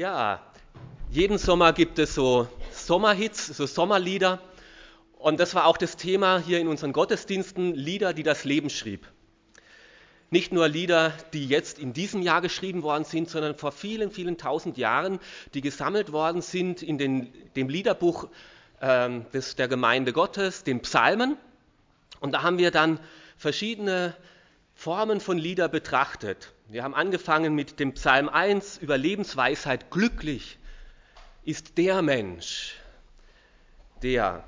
Ja, jeden Sommer gibt es so Sommerhits, so Sommerlieder. Und das war auch das Thema hier in unseren Gottesdiensten, Lieder, die das Leben schrieb. Nicht nur Lieder, die jetzt in diesem Jahr geschrieben worden sind, sondern vor vielen, vielen tausend Jahren, die gesammelt worden sind in den, dem Liederbuch ähm, des, der Gemeinde Gottes, den Psalmen. Und da haben wir dann verschiedene Formen von Lieder betrachtet. Wir haben angefangen mit dem Psalm 1 über Lebensweisheit. Glücklich ist der Mensch, der.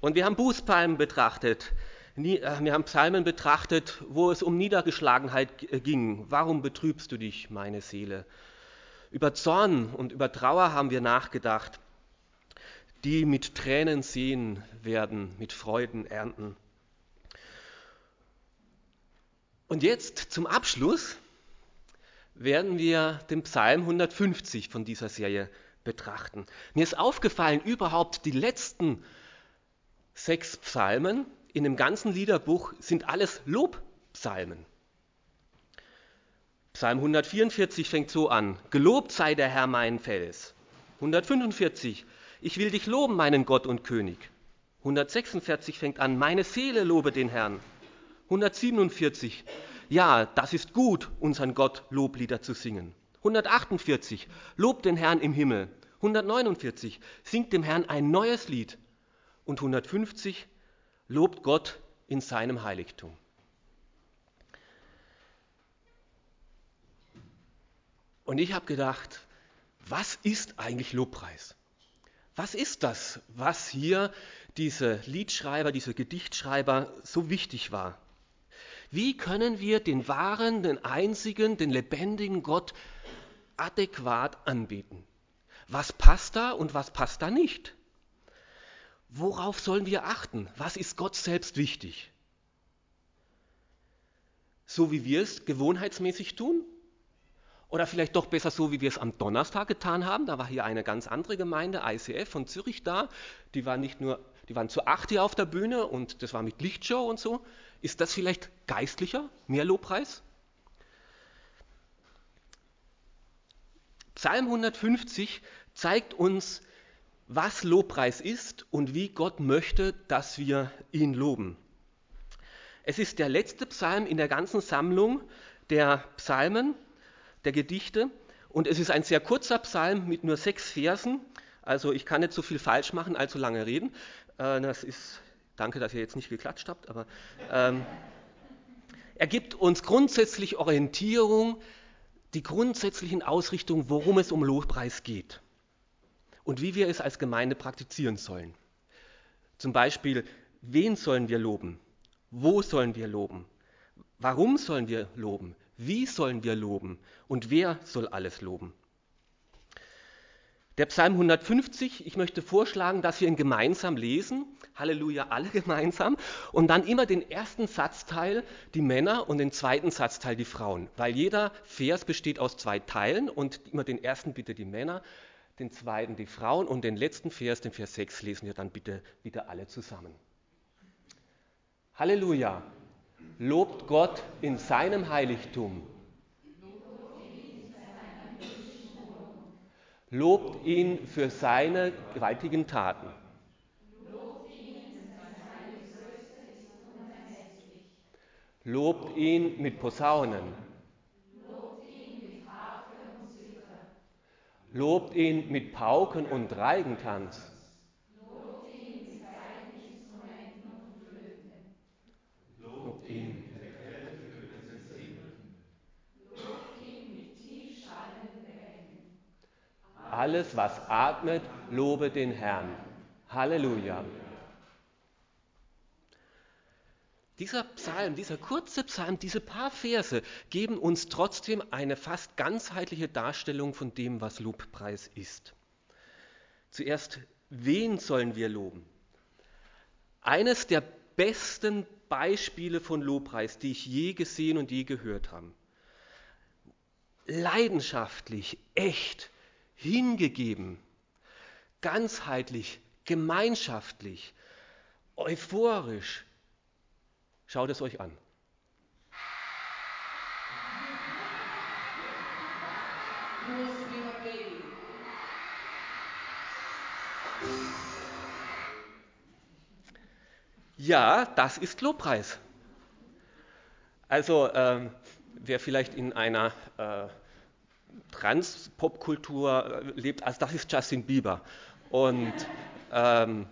Und wir haben Bußpsalmen betrachtet. Äh, wir haben Psalmen betrachtet, wo es um Niedergeschlagenheit ging. Warum betrübst du dich, meine Seele? Über Zorn und über Trauer haben wir nachgedacht, die mit Tränen sehen werden, mit Freuden ernten. Und jetzt zum Abschluss werden wir den Psalm 150 von dieser Serie betrachten. Mir ist aufgefallen, überhaupt die letzten sechs Psalmen in dem ganzen Liederbuch sind alles Lobpsalmen. Psalm 144 fängt so an, Gelobt sei der Herr mein Fels. 145, ich will dich loben, meinen Gott und König. 146 fängt an, meine Seele lobe den Herrn. 147. Ja, das ist gut, unseren Gott Loblieder zu singen. 148. Lobt den Herrn im Himmel. 149. Singt dem Herrn ein neues Lied. Und 150. Lobt Gott in seinem Heiligtum. Und ich habe gedacht, was ist eigentlich Lobpreis? Was ist das, was hier diese Liedschreiber, diese Gedichtschreiber so wichtig war? Wie können wir den wahren, den einzigen, den lebendigen Gott adäquat anbeten? Was passt da und was passt da nicht? Worauf sollen wir achten? Was ist Gott selbst wichtig? So wie wir es gewohnheitsmäßig tun? Oder vielleicht doch besser so, wie wir es am Donnerstag getan haben. Da war hier eine ganz andere Gemeinde, ICF von Zürich da. Die waren nicht nur, die waren zu acht hier auf der Bühne und das war mit Lichtshow und so. Ist das vielleicht geistlicher, mehr Lobpreis? Psalm 150 zeigt uns, was Lobpreis ist und wie Gott möchte, dass wir ihn loben. Es ist der letzte Psalm in der ganzen Sammlung der Psalmen, der Gedichte, und es ist ein sehr kurzer Psalm mit nur sechs Versen. Also ich kann nicht so viel falsch machen, allzu lange reden. Äh, das ist Danke, dass ihr jetzt nicht geklatscht habt, aber ähm, er gibt uns grundsätzlich Orientierung, die grundsätzlichen Ausrichtungen, worum es um Lobpreis geht und wie wir es als Gemeinde praktizieren sollen. Zum Beispiel, wen sollen wir loben? Wo sollen wir loben? Warum sollen wir loben? Wie sollen wir loben? Und wer soll alles loben? Der Psalm 150, ich möchte vorschlagen, dass wir ihn gemeinsam lesen. Halleluja, alle gemeinsam. Und dann immer den ersten Satzteil die Männer und den zweiten Satzteil die Frauen. Weil jeder Vers besteht aus zwei Teilen und immer den ersten bitte die Männer, den zweiten die Frauen und den letzten Vers, den Vers 6, lesen wir dann bitte wieder alle zusammen. Halleluja. Lobt Gott in seinem Heiligtum. Lobt ihn für seine gewaltigen Taten. Lobt ihn mit Posaunen. Lobt ihn mit Pauken und Reigentanz. Lobt ihn mit Saiteninstrumenten und Flöten. Lobt ihn Alles, was atmet, lobe den Herrn. Halleluja. Dieser Psalm, dieser kurze Psalm, diese paar Verse geben uns trotzdem eine fast ganzheitliche Darstellung von dem, was Lobpreis ist. Zuerst, wen sollen wir loben? Eines der besten Beispiele von Lobpreis, die ich je gesehen und je gehört habe. Leidenschaftlich, echt, hingegeben, ganzheitlich, gemeinschaftlich, euphorisch. Schaut es euch an. Ja, das ist Lobpreis. Also ähm, wer vielleicht in einer äh, Trans-Popkultur äh, lebt, also das ist Justin Bieber. Und ähm,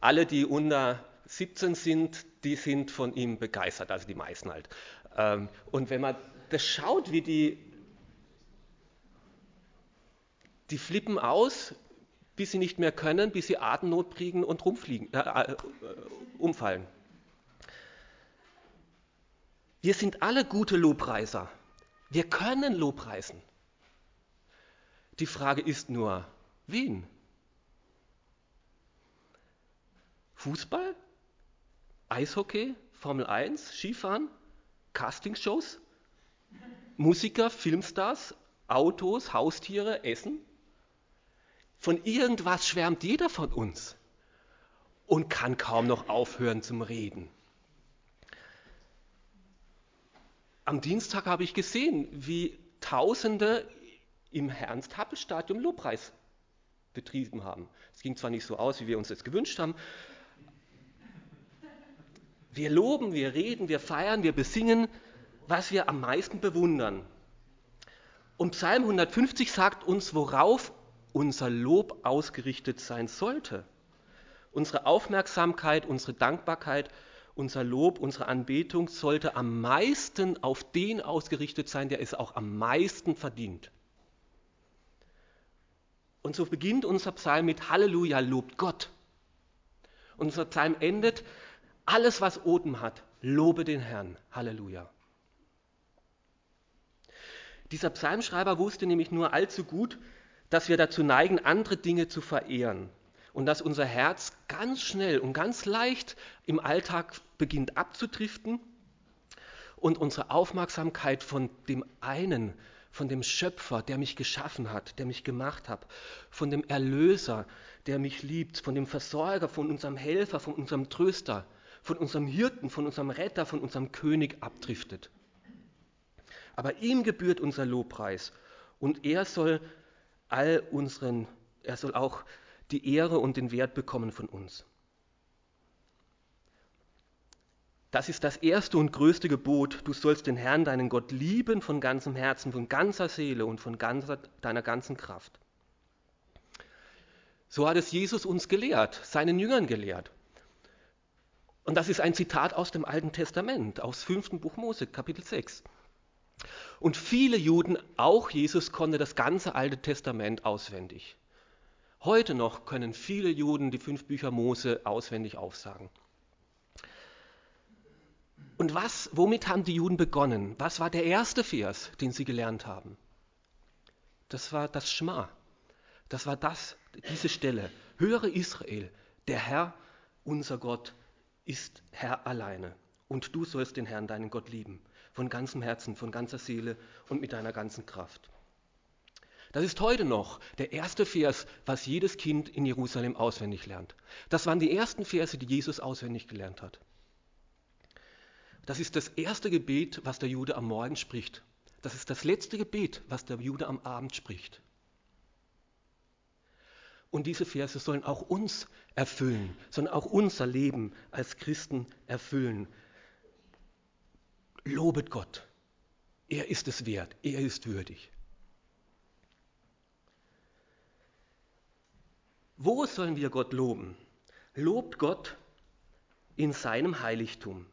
alle, die unter 17 sind, die sind von ihm begeistert, also die meisten halt. Ähm, und wenn man das schaut, wie die, die flippen aus, bis sie nicht mehr können, bis sie Atemnot kriegen und rumfliegen, äh, äh, umfallen. Wir sind alle gute Lobpreiser. Wir können Lobpreisen. Die Frage ist nur, wen? Fußball? Eishockey? Formel 1? Skifahren? Castingshows? Musiker? Filmstars? Autos? Haustiere? Essen? Von irgendwas schwärmt jeder von uns und kann kaum noch aufhören zum Reden. Am Dienstag habe ich gesehen, wie Tausende im Ernst-Happel-Stadion Lobpreis betrieben haben. Es ging zwar nicht so aus, wie wir uns das gewünscht haben. Wir loben, wir reden, wir feiern, wir besingen, was wir am meisten bewundern. Und Psalm 150 sagt uns, worauf unser Lob ausgerichtet sein sollte. Unsere Aufmerksamkeit, unsere Dankbarkeit, unser Lob, unsere Anbetung sollte am meisten auf den ausgerichtet sein, der es auch am meisten verdient. Und so beginnt unser Psalm mit Halleluja, lobt Gott. Unser Psalm endet, alles was Oten hat, lobe den Herrn. Halleluja. Dieser Psalmschreiber wusste nämlich nur allzu gut, dass wir dazu neigen, andere Dinge zu verehren und dass unser Herz ganz schnell und ganz leicht im Alltag beginnt abzudriften und unsere Aufmerksamkeit von dem einen, von dem Schöpfer, der mich geschaffen hat, der mich gemacht hat, von dem Erlöser, der mich liebt, von dem Versorger, von unserem Helfer, von unserem Tröster, von unserem Hirten, von unserem Retter, von unserem König abdriftet. Aber ihm gebührt unser Lobpreis und er soll all unseren, er soll auch die Ehre und den Wert bekommen von uns. Das ist das erste und größte Gebot. Du sollst den Herrn, deinen Gott, lieben von ganzem Herzen, von ganzer Seele und von ganzer, deiner ganzen Kraft. So hat es Jesus uns gelehrt, seinen Jüngern gelehrt. Und das ist ein Zitat aus dem Alten Testament, aus 5. Buch Mose, Kapitel 6. Und viele Juden, auch Jesus, konnte das ganze Alte Testament auswendig. Heute noch können viele Juden die fünf Bücher Mose auswendig aufsagen. Und was, womit haben die Juden begonnen? Was war der erste Vers, den sie gelernt haben? Das war das Schma. Das war das, diese Stelle. Höre Israel, der Herr, unser Gott, ist Herr alleine. Und du sollst den Herrn, deinen Gott, lieben von ganzem Herzen, von ganzer Seele und mit deiner ganzen Kraft. Das ist heute noch der erste Vers, was jedes Kind in Jerusalem auswendig lernt. Das waren die ersten Verse, die Jesus auswendig gelernt hat. Das ist das erste Gebet, was der Jude am Morgen spricht. Das ist das letzte Gebet, was der Jude am Abend spricht. Und diese Verse sollen auch uns erfüllen, sollen auch unser Leben als Christen erfüllen. Lobet Gott. Er ist es wert. Er ist würdig. Wo sollen wir Gott loben? Lobt Gott in seinem Heiligtum.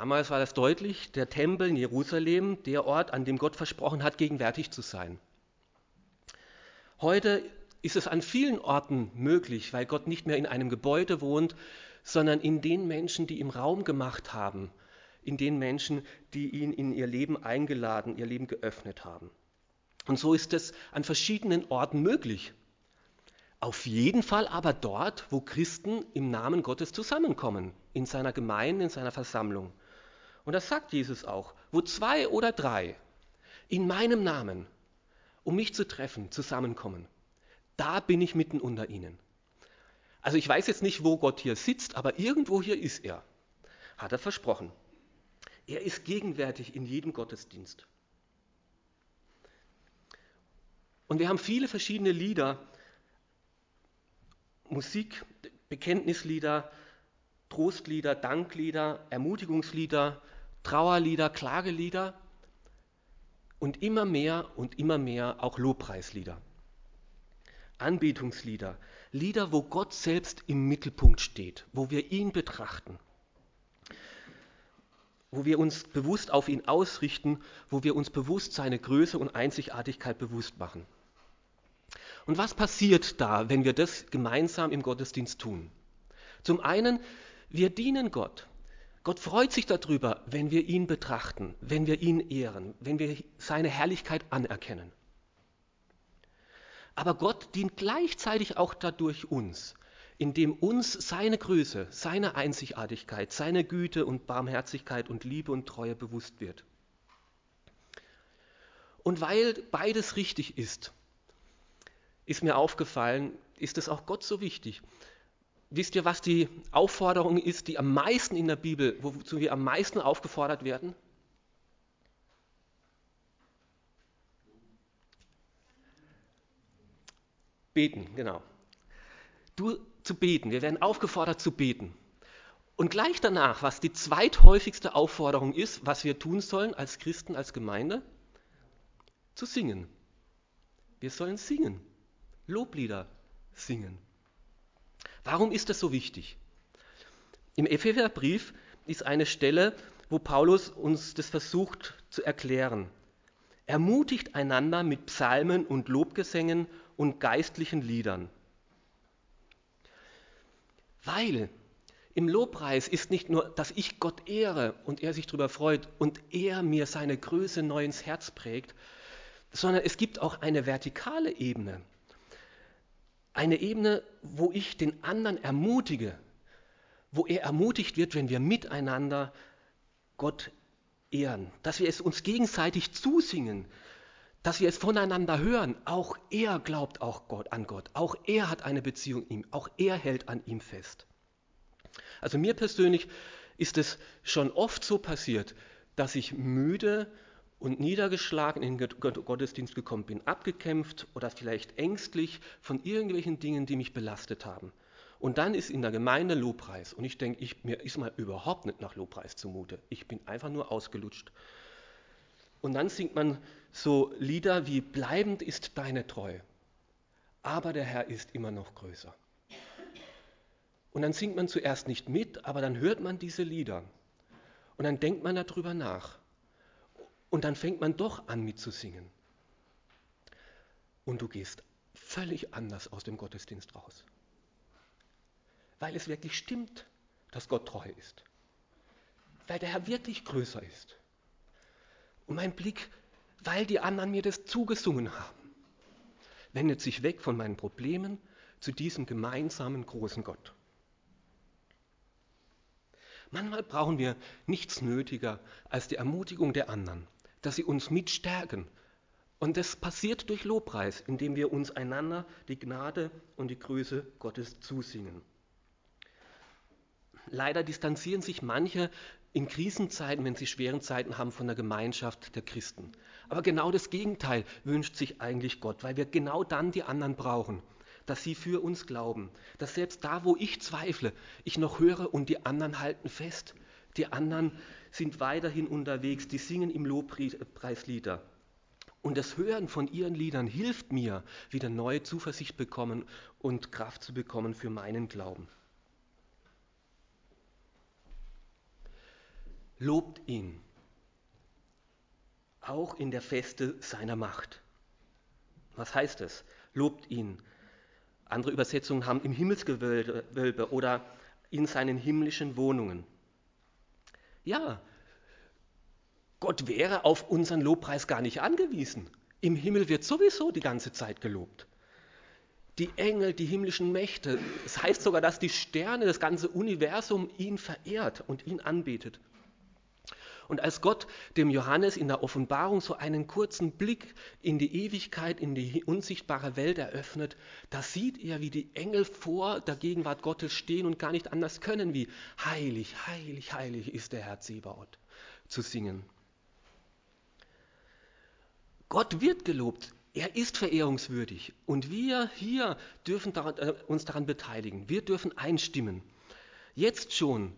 Damals war das deutlich, der Tempel in Jerusalem, der Ort, an dem Gott versprochen hat, gegenwärtig zu sein. Heute ist es an vielen Orten möglich, weil Gott nicht mehr in einem Gebäude wohnt, sondern in den Menschen, die ihm Raum gemacht haben, in den Menschen, die ihn in ihr Leben eingeladen, ihr Leben geöffnet haben. Und so ist es an verschiedenen Orten möglich. Auf jeden Fall aber dort, wo Christen im Namen Gottes zusammenkommen, in seiner Gemeinde, in seiner Versammlung. Und das sagt Jesus auch, wo zwei oder drei in meinem Namen, um mich zu treffen, zusammenkommen, da bin ich mitten unter ihnen. Also ich weiß jetzt nicht, wo Gott hier sitzt, aber irgendwo hier ist er. Hat er versprochen. Er ist gegenwärtig in jedem Gottesdienst. Und wir haben viele verschiedene Lieder, Musik, Bekenntnislieder, Trostlieder, Danklieder, Ermutigungslieder, Trauerlieder, Klagelieder und immer mehr und immer mehr auch Lobpreislieder. Anbetungslieder, Lieder, wo Gott selbst im Mittelpunkt steht, wo wir ihn betrachten, wo wir uns bewusst auf ihn ausrichten, wo wir uns bewusst seine Größe und Einzigartigkeit bewusst machen. Und was passiert da, wenn wir das gemeinsam im Gottesdienst tun? Zum einen, wir dienen Gott. Gott freut sich darüber, wenn wir ihn betrachten, wenn wir ihn ehren, wenn wir seine Herrlichkeit anerkennen. Aber Gott dient gleichzeitig auch dadurch uns, indem uns seine Größe, seine Einzigartigkeit, seine Güte und Barmherzigkeit und Liebe und Treue bewusst wird. Und weil beides richtig ist, ist mir aufgefallen, ist es auch Gott so wichtig. Wisst ihr, was die Aufforderung ist, die am meisten in der Bibel, wozu wir am meisten aufgefordert werden? Beten, genau. Du zu beten. Wir werden aufgefordert zu beten. Und gleich danach, was die zweithäufigste Aufforderung ist, was wir tun sollen als Christen, als Gemeinde, zu singen. Wir sollen singen, Loblieder singen. Warum ist das so wichtig? Im Epheserbrief ist eine Stelle, wo Paulus uns das versucht zu erklären. Ermutigt einander mit Psalmen und Lobgesängen und geistlichen Liedern. Weil im Lobpreis ist nicht nur, dass ich Gott ehre und er sich darüber freut und er mir seine Größe neu ins Herz prägt, sondern es gibt auch eine vertikale Ebene. Eine Ebene, wo ich den anderen ermutige, wo er ermutigt wird, wenn wir miteinander Gott ehren, dass wir es uns gegenseitig zusingen, dass wir es voneinander hören. Auch er glaubt auch Gott, an Gott. Auch er hat eine Beziehung ihm. Auch er hält an ihm fest. Also mir persönlich ist es schon oft so passiert, dass ich müde und niedergeschlagen in den Gottesdienst gekommen bin, abgekämpft oder vielleicht ängstlich von irgendwelchen Dingen, die mich belastet haben. Und dann ist in der Gemeinde Lobpreis und ich denke, ich, mir ist mal überhaupt nicht nach Lobpreis zumute. Ich bin einfach nur ausgelutscht. Und dann singt man so Lieder wie Bleibend ist deine Treue, aber der Herr ist immer noch größer. Und dann singt man zuerst nicht mit, aber dann hört man diese Lieder. Und dann denkt man darüber nach. Und dann fängt man doch an mitzusingen. Und du gehst völlig anders aus dem Gottesdienst raus. Weil es wirklich stimmt, dass Gott treu ist. Weil der Herr wirklich größer ist. Und mein Blick, weil die anderen mir das zugesungen haben, wendet sich weg von meinen Problemen zu diesem gemeinsamen großen Gott. Manchmal brauchen wir nichts nötiger als die Ermutigung der anderen, dass sie uns mitstärken. Und das passiert durch Lobpreis, indem wir uns einander die Gnade und die Größe Gottes zusingen. Leider distanzieren sich manche in Krisenzeiten, wenn sie schweren Zeiten haben, von der Gemeinschaft der Christen. Aber genau das Gegenteil wünscht sich eigentlich Gott, weil wir genau dann die anderen brauchen, dass sie für uns glauben, dass selbst da, wo ich zweifle, ich noch höre und die anderen halten fest. Die anderen sind weiterhin unterwegs, die singen im Lobpreis Lieder. Und das Hören von ihren Liedern hilft mir, wieder neue Zuversicht bekommen und Kraft zu bekommen für meinen Glauben. Lobt ihn, auch in der Feste seiner Macht. Was heißt es? Lobt ihn. Andere Übersetzungen haben im Himmelsgewölbe oder in seinen himmlischen Wohnungen. Ja, Gott wäre auf unseren Lobpreis gar nicht angewiesen. Im Himmel wird sowieso die ganze Zeit gelobt. Die Engel, die himmlischen Mächte, es heißt sogar, dass die Sterne, das ganze Universum ihn verehrt und ihn anbetet. Und als Gott dem Johannes in der Offenbarung so einen kurzen Blick in die Ewigkeit, in die unsichtbare Welt eröffnet, da sieht er, wie die Engel vor der Gegenwart Gottes stehen und gar nicht anders können, wie heilig, heilig, heilig ist der Herr Zebaoth zu singen. Gott wird gelobt. Er ist verehrungswürdig und wir hier dürfen äh, uns daran beteiligen. Wir dürfen einstimmen. Jetzt schon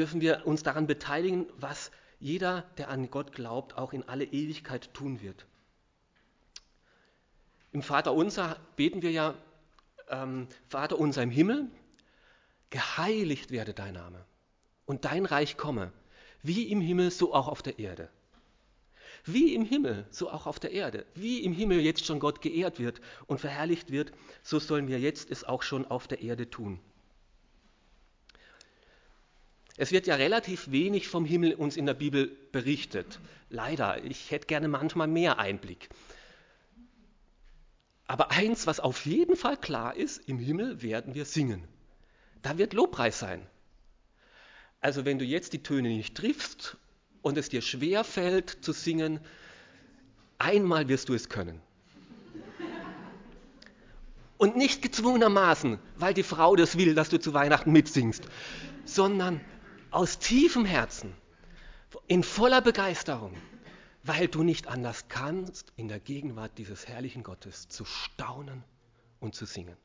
dürfen wir uns daran beteiligen, was jeder, der an Gott glaubt, auch in alle Ewigkeit tun wird. Im Vater unser beten wir ja, ähm, Vater unser im Himmel, geheiligt werde dein Name und dein Reich komme, wie im Himmel, so auch auf der Erde. Wie im Himmel, so auch auf der Erde. Wie im Himmel jetzt schon Gott geehrt wird und verherrlicht wird, so sollen wir jetzt es auch schon auf der Erde tun. Es wird ja relativ wenig vom Himmel uns in der Bibel berichtet. Leider, ich hätte gerne manchmal mehr Einblick. Aber eins, was auf jeden Fall klar ist, im Himmel werden wir singen. Da wird Lobpreis sein. Also wenn du jetzt die Töne nicht triffst und es dir schwer fällt zu singen, einmal wirst du es können. Und nicht gezwungenermaßen, weil die Frau das will, dass du zu Weihnachten mitsingst, sondern aus tiefem Herzen, in voller Begeisterung, weil du nicht anders kannst, in der Gegenwart dieses herrlichen Gottes zu staunen und zu singen.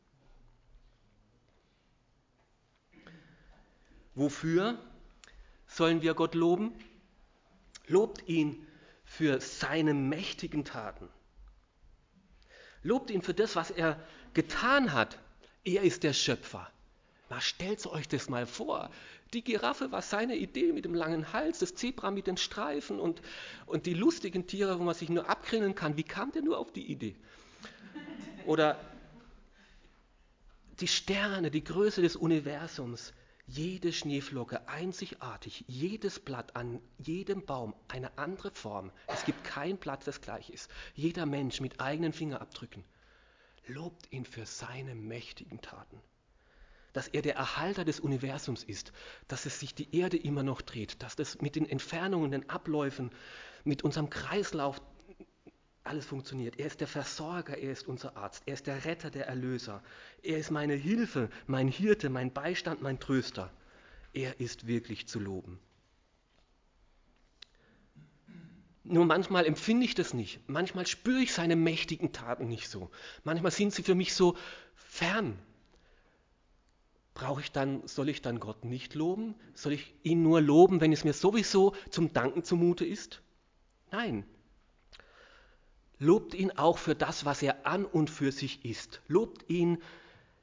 Wofür sollen wir Gott loben? Lobt ihn für seine mächtigen Taten. Lobt ihn für das, was er getan hat. Er ist der Schöpfer. Na, stellt euch das mal vor. Die Giraffe war seine Idee mit dem langen Hals, das Zebra mit den Streifen und, und die lustigen Tiere, wo man sich nur abgrillen kann. Wie kam der nur auf die Idee? Oder die Sterne, die Größe des Universums, jede Schneeflocke einzigartig, jedes Blatt an jedem Baum eine andere Form. Es gibt kein Blatt, das gleich ist. Jeder Mensch mit eigenen Fingerabdrücken lobt ihn für seine mächtigen Taten. Dass er der Erhalter des Universums ist, dass es sich die Erde immer noch dreht, dass das mit den Entfernungen, den Abläufen, mit unserem Kreislauf alles funktioniert. Er ist der Versorger, er ist unser Arzt, er ist der Retter, der Erlöser. Er ist meine Hilfe, mein Hirte, mein Beistand, mein Tröster. Er ist wirklich zu loben. Nur manchmal empfinde ich das nicht. Manchmal spüre ich seine mächtigen Taten nicht so. Manchmal sind sie für mich so fern. Brauche ich dann, soll ich dann Gott nicht loben? Soll ich ihn nur loben, wenn es mir sowieso zum Danken zumute ist? Nein, Lobt ihn auch für das, was er an und für sich ist. Lobt ihn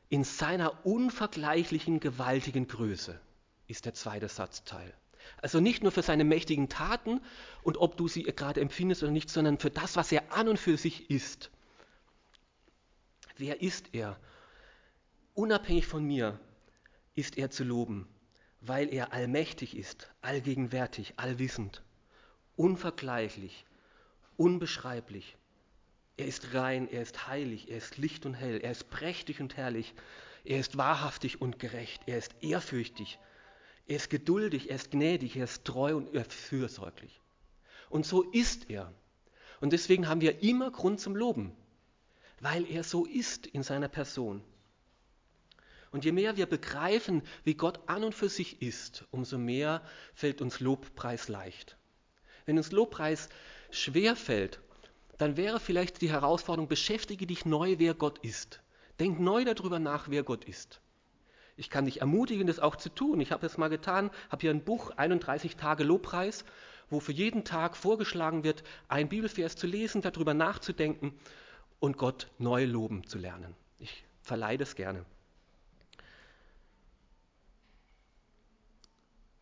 in seiner unvergleichlichen, gewaltigen Größe, ist der zweite Satzteil. Also nicht nur für seine mächtigen Taten und ob du sie gerade empfindest oder nicht, sondern für das, was er an und für sich ist. Wer ist er? Unabhängig von mir ist er zu loben, weil er allmächtig ist, allgegenwärtig, allwissend, unvergleichlich, unbeschreiblich, er ist rein, er ist heilig, er ist licht und hell, er ist prächtig und herrlich, er ist wahrhaftig und gerecht, er ist ehrfürchtig, er ist geduldig, er ist gnädig, er ist treu und er ist fürsorglich. Und so ist er. Und deswegen haben wir immer Grund zum Loben, weil er so ist in seiner Person. Und je mehr wir begreifen, wie Gott an und für sich ist, umso mehr fällt uns Lobpreis leicht. Wenn uns Lobpreis schwer fällt, dann wäre vielleicht die Herausforderung, beschäftige dich neu, wer Gott ist. Denk neu darüber nach, wer Gott ist. Ich kann dich ermutigen, das auch zu tun. Ich habe es mal getan, habe hier ein Buch, 31 Tage Lobpreis, wo für jeden Tag vorgeschlagen wird, ein Bibelvers zu lesen, darüber nachzudenken und Gott neu loben zu lernen. Ich verleihe das gerne.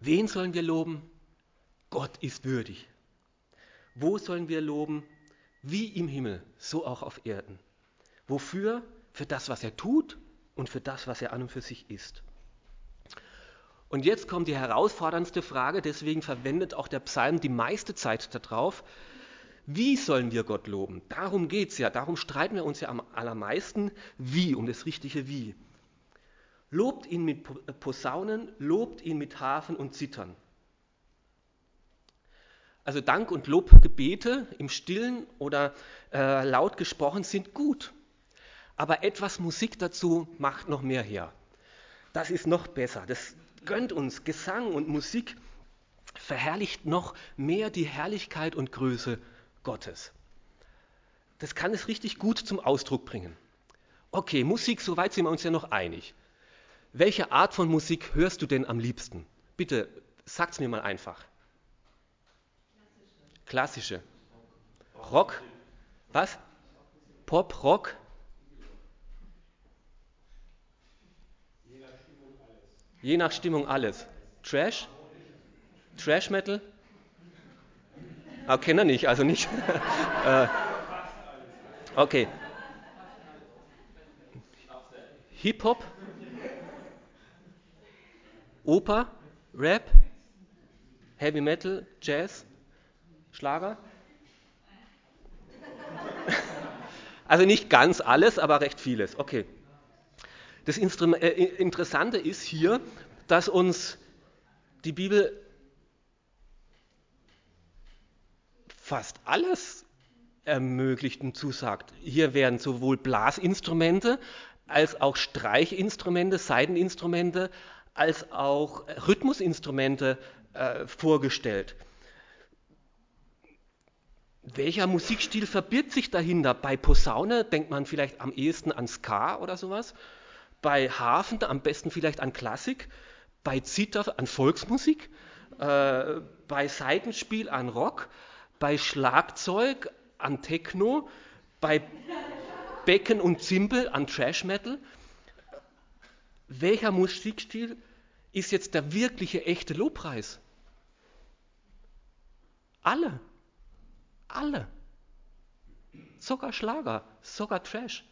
Wen sollen wir loben? Gott ist würdig. Wo sollen wir loben? wie im Himmel, so auch auf Erden. Wofür? Für das, was er tut und für das, was er an und für sich ist. Und jetzt kommt die herausforderndste Frage, deswegen verwendet auch der Psalm die meiste Zeit darauf. Wie sollen wir Gott loben? Darum geht es ja, darum streiten wir uns ja am allermeisten. Wie, um das richtige Wie. Lobt ihn mit Posaunen, lobt ihn mit Hafen und Zittern. Also Dank und Lobgebete im Stillen oder äh, laut gesprochen sind gut. Aber etwas Musik dazu macht noch mehr her. Das ist noch besser. Das gönnt uns. Gesang und Musik verherrlicht noch mehr die Herrlichkeit und Größe Gottes. das kann es richtig gut zum Ausdruck bringen. Okay, Musik, soweit sind wir uns ja noch einig. Welche Art von Musik hörst du denn am liebsten? Bitte, sag's mir mal einfach. Klassische. Rock? Was? Pop, Rock? Je nach Stimmung alles. Trash? Trash Metal? Ah, kenne er nicht, also nicht. Äh, okay. Hip-Hop? Oper? Rap? Heavy Metal? Jazz? Schlager? Also nicht ganz alles, aber recht vieles. Okay. Das äh, Interessante ist hier, dass uns die Bibel fast alles ermöglicht und zusagt. Hier werden sowohl Blasinstrumente als auch Streichinstrumente, Saiteninstrumente, als auch Rhythmusinstrumente äh, vorgestellt. Welcher Musikstil verbirgt sich dahinter? Bei Posaune denkt man vielleicht am ehesten an Ska oder sowas. Bei Hafen am besten vielleicht an Klassik. Bei Zither an Volksmusik. Äh, bei Saitenspiel an Rock bei Schlagzeug an Techno, bei Becken und Zimbel an Trash Metal. Welcher Musikstil ist jetzt der wirkliche, echte Lobpreis? Alle. Alle. Sogar Schlager, sogar Trash.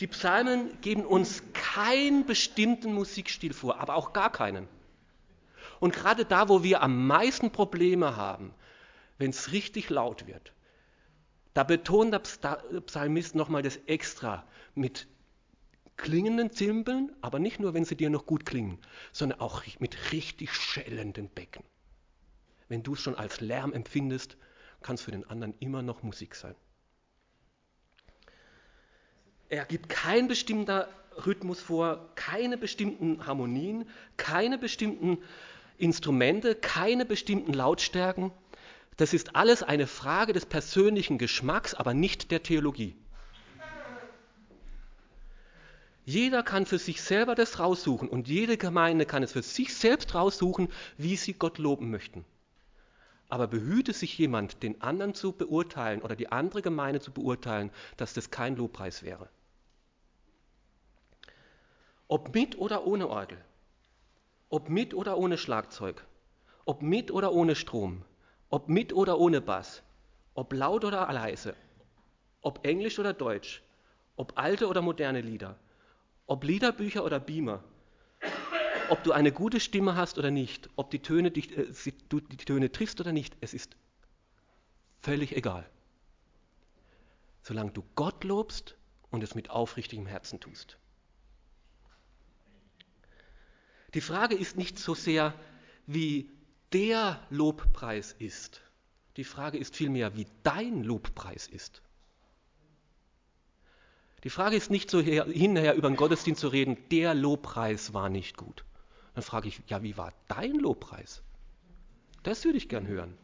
Die Psalmen geben uns keinen bestimmten Musikstil vor, aber auch gar keinen. Und gerade da, wo wir am meisten Probleme haben, wenn es richtig laut wird, da betont der Psalmist nochmal das Extra mit klingenden Zimbeln, aber nicht nur, wenn sie dir noch gut klingen, sondern auch mit richtig schellenden Becken. Wenn du es schon als Lärm empfindest, kann es für den anderen immer noch Musik sein. Er gibt keinen bestimmten Rhythmus vor, keine bestimmten Harmonien, keine bestimmten Instrumente, keine bestimmten Lautstärken. Das ist alles eine Frage des persönlichen Geschmacks, aber nicht der Theologie. Jeder kann für sich selber das raussuchen und jede Gemeinde kann es für sich selbst raussuchen, wie sie Gott loben möchten. Aber behüte sich jemand, den anderen zu beurteilen oder die andere Gemeinde zu beurteilen, dass das kein Lobpreis wäre. Ob mit oder ohne Orgel. Ob mit oder ohne Schlagzeug, ob mit oder ohne Strom, ob mit oder ohne Bass, ob laut oder leise, ob Englisch oder Deutsch, ob alte oder moderne Lieder, ob Liederbücher oder Beamer, ob du eine gute Stimme hast oder nicht, ob die Töne, die, äh, du die Töne triffst oder nicht, es ist völlig egal. Solange du Gott lobst und es mit aufrichtigem Herzen tust. Die Frage ist nicht so sehr, wie der Lobpreis ist. Die Frage ist vielmehr, wie dein Lobpreis ist. Die Frage ist nicht so hinterher über den Gottesdienst zu reden, der Lobpreis war nicht gut. Dann frage ich, ja, wie war dein Lobpreis? Das würde ich gern hören.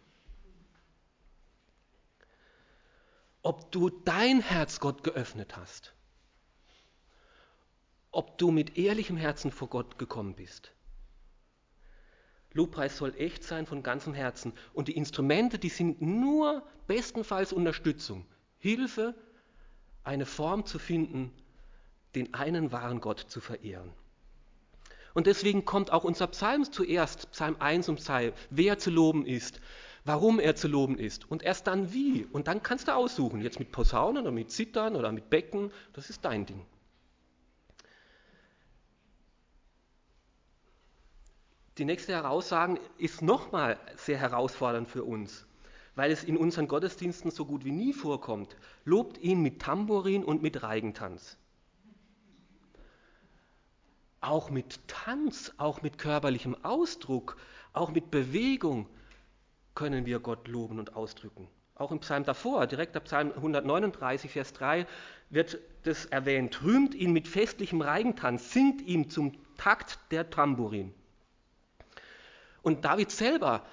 Ob du dein Herz Gott geöffnet hast ob du mit ehrlichem Herzen vor Gott gekommen bist. Lobpreis soll echt sein von ganzem Herzen. Und die Instrumente, die sind nur bestenfalls Unterstützung, Hilfe, eine Form zu finden, den einen wahren Gott zu verehren. Und deswegen kommt auch unser Psalm zuerst, Psalm 1 und 2, wer zu loben ist, warum er zu loben ist und erst dann wie. Und dann kannst du aussuchen, jetzt mit Posaunen oder mit Zittern oder mit Becken, das ist dein Ding. Die nächste Heraussagen ist nochmal sehr herausfordernd für uns, weil es in unseren Gottesdiensten so gut wie nie vorkommt. Lobt ihn mit Tambourin und mit Reigentanz. Auch mit Tanz, auch mit körperlichem Ausdruck, auch mit Bewegung können wir Gott loben und ausdrücken. Auch im Psalm davor, direkt ab Psalm 139, Vers 3, wird das erwähnt. Rühmt ihn mit festlichem Reigentanz, singt ihm zum Takt der Tambourin. Und David selber,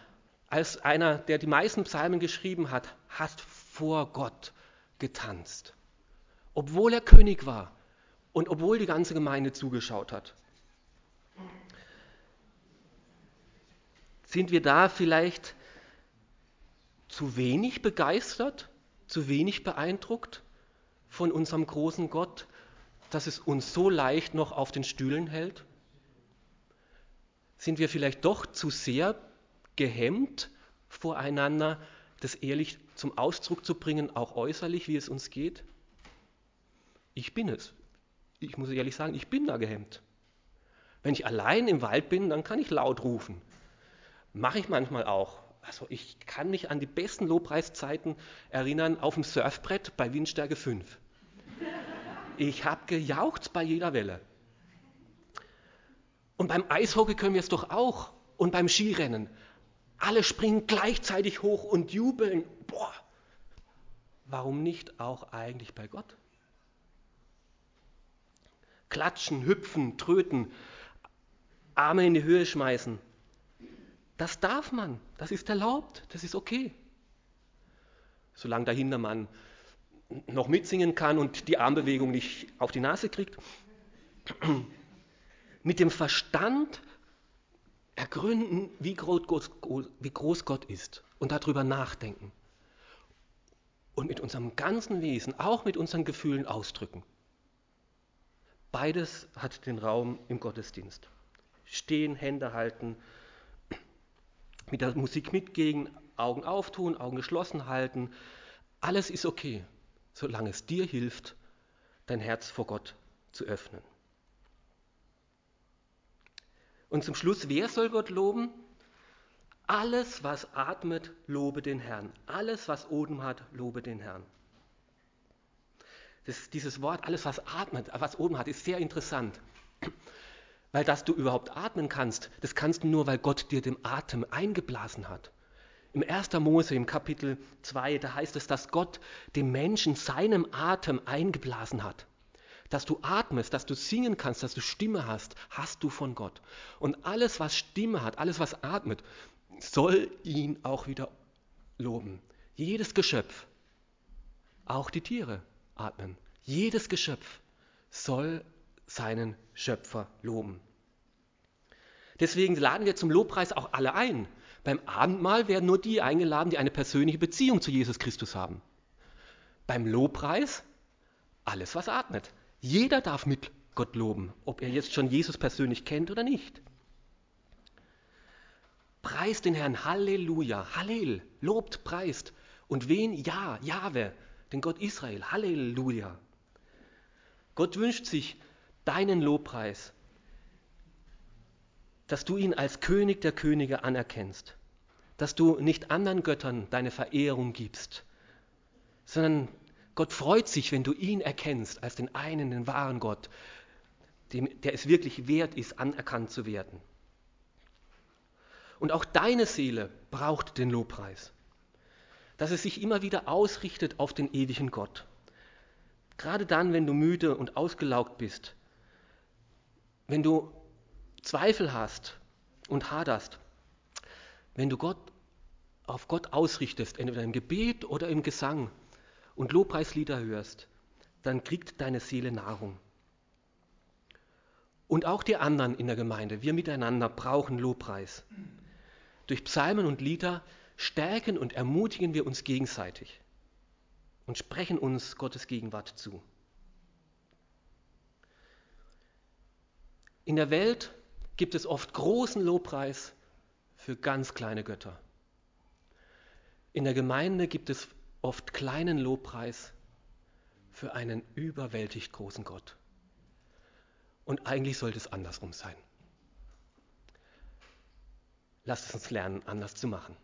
als einer, der die meisten Psalmen geschrieben hat, hat vor Gott getanzt, obwohl er König war und obwohl die ganze Gemeinde zugeschaut hat. Sind wir da vielleicht zu wenig begeistert, zu wenig beeindruckt von unserem großen Gott, dass es uns so leicht noch auf den Stühlen hält? Sind wir vielleicht doch zu sehr gehemmt voreinander, das ehrlich zum Ausdruck zu bringen, auch äußerlich, wie es uns geht? Ich bin es. Ich muss ehrlich sagen, ich bin da gehemmt. Wenn ich allein im Wald bin, dann kann ich laut rufen. Mache ich manchmal auch. Also ich kann mich an die besten Lobpreiszeiten erinnern auf dem Surfbrett bei Windstärke 5. Ich habe gejaucht bei jeder Welle. Und beim Eishockey können wir es doch auch. Und beim Skirennen. Alle springen gleichzeitig hoch und jubeln. Boah, warum nicht auch eigentlich bei Gott? Klatschen, hüpfen, tröten, Arme in die Höhe schmeißen. Das darf man, das ist erlaubt, das ist okay. Solange der Hintermann noch mitsingen kann und die Armbewegung nicht auf die Nase kriegt. Mit dem Verstand ergründen, wie groß, wie groß Gott ist und darüber nachdenken. Und mit unserem ganzen Wesen, auch mit unseren Gefühlen ausdrücken. Beides hat den Raum im Gottesdienst. Stehen, Hände halten, mit der Musik mitgehen, Augen auftun, Augen geschlossen halten. Alles ist okay, solange es dir hilft, dein Herz vor Gott zu öffnen. Und zum Schluss, wer soll Gott loben? Alles, was atmet, lobe den Herrn. Alles, was Odem hat, lobe den Herrn. Das, dieses Wort, alles, was atmet, was Odem hat, ist sehr interessant. Weil dass du überhaupt atmen kannst, das kannst du nur, weil Gott dir den Atem eingeblasen hat. Im 1. Mose, im Kapitel 2, da heißt es, dass Gott dem Menschen seinem Atem eingeblasen hat. Dass du atmest, dass du singen kannst, dass du Stimme hast, hast du von Gott. Und alles, was Stimme hat, alles, was atmet, soll ihn auch wieder loben. Jedes Geschöpf, auch die Tiere atmen. Jedes Geschöpf soll seinen Schöpfer loben. Deswegen laden wir zum Lobpreis auch alle ein. Beim Abendmahl werden nur die eingeladen, die eine persönliche Beziehung zu Jesus Christus haben. Beim Lobpreis alles, was atmet. Jeder darf mit Gott loben, ob er jetzt schon Jesus persönlich kennt oder nicht. Preist den Herrn, Halleluja, Hallel, lobt, preist. Und wen? Ja, Jahwe, den Gott Israel, Halleluja. Gott wünscht sich deinen Lobpreis, dass du ihn als König der Könige anerkennst, dass du nicht anderen Göttern deine Verehrung gibst, sondern Gott freut sich, wenn du ihn erkennst als den einen, den wahren Gott, dem, der es wirklich wert ist, anerkannt zu werden. Und auch deine Seele braucht den Lobpreis, dass es sich immer wieder ausrichtet auf den ewigen Gott. Gerade dann, wenn du müde und ausgelaugt bist, wenn du Zweifel hast und haderst, wenn du Gott auf Gott ausrichtest, entweder im Gebet oder im Gesang, und Lobpreislieder hörst, dann kriegt deine Seele Nahrung. Und auch die anderen in der Gemeinde, wir miteinander brauchen Lobpreis. Durch Psalmen und Lieder stärken und ermutigen wir uns gegenseitig und sprechen uns Gottes Gegenwart zu. In der Welt gibt es oft großen Lobpreis für ganz kleine Götter. In der Gemeinde gibt es oft kleinen Lobpreis für einen überwältigt großen Gott. Und eigentlich sollte es andersrum sein. Lasst es uns lernen, anders zu machen.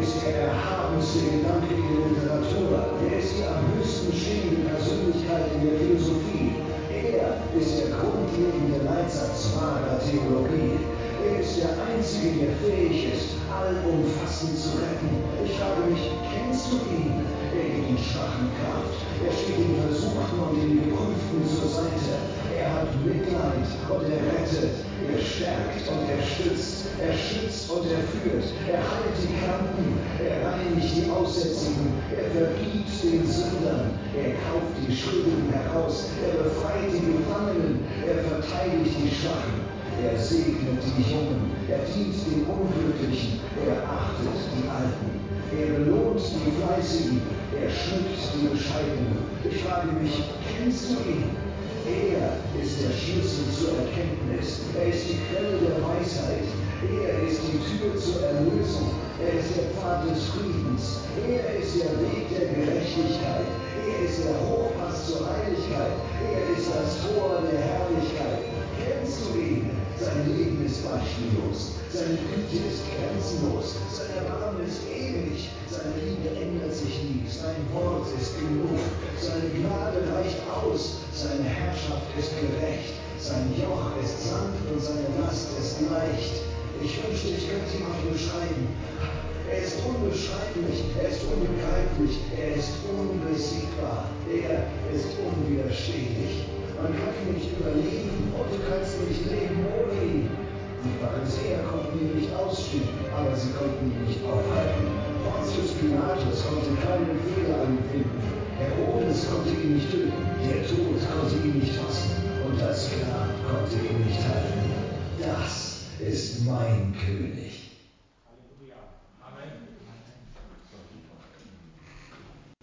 Ist der erhabenste Gedanke in der Literatur. Er ist die am höchsten stehende Persönlichkeit in der Philosophie. Er ist der grundlegende Leitsatz wahrer Theologie. Er ist der Einzige, der fähig ist, allumfassend zu retten. Ich frage mich, kennst du ihn? Er gibt den Schwachen Kraft. Er steht den Versuchten und den Geprüften zur Seite. Er hat Mitleid und er rettet. Er stärkt und er stützt. Er schützt und er führt. Er heilt die Kranken. Er reinigt die Aussätzigen. Er vergibt den Sündern. Er kauft die Schuldigen heraus. Er befreit die Gefangenen. Er verteidigt die Schwachen. Er segnet die Jungen, er dient den Unglücklichen, er achtet die Alten. Er belohnt die Fleißigen, er schmückt die Bescheidenen. Ich frage mich, kennst du ihn? Er ist der Schlüssel zur Erkenntnis. Er ist die Quelle der Weisheit. Er ist die Tür zur Erlösung. Er ist der Pfad des Friedens. Er